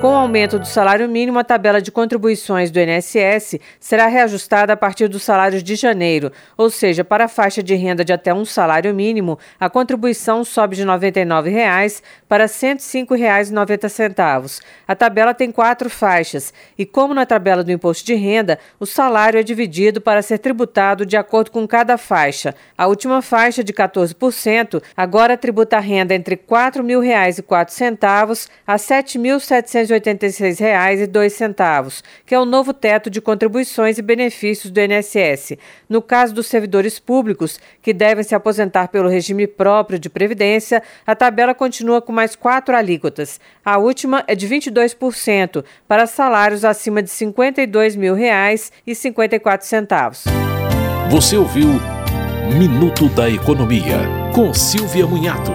Com o aumento do salário mínimo, a tabela de contribuições do INSS será reajustada a partir dos salários de janeiro, ou seja, para a faixa de renda de até um salário mínimo, a contribuição sobe de R$ 99,00 para R$ 105,90. A tabela tem quatro faixas e, como na tabela do imposto de renda, o salário é dividido para ser tributado de acordo com cada faixa. A última faixa, de 14%, agora tributa a renda entre R$ 4.004 a R$ 7.700 R$ 886,02, que é o novo teto de contribuições e benefícios do INSS. No caso dos servidores públicos, que devem se aposentar pelo regime próprio de previdência, a tabela continua com mais quatro alíquotas. A última é de 22% para salários acima de 52 mil reais e 54 centavos. Você ouviu Minuto da Economia com Silvia Munhato.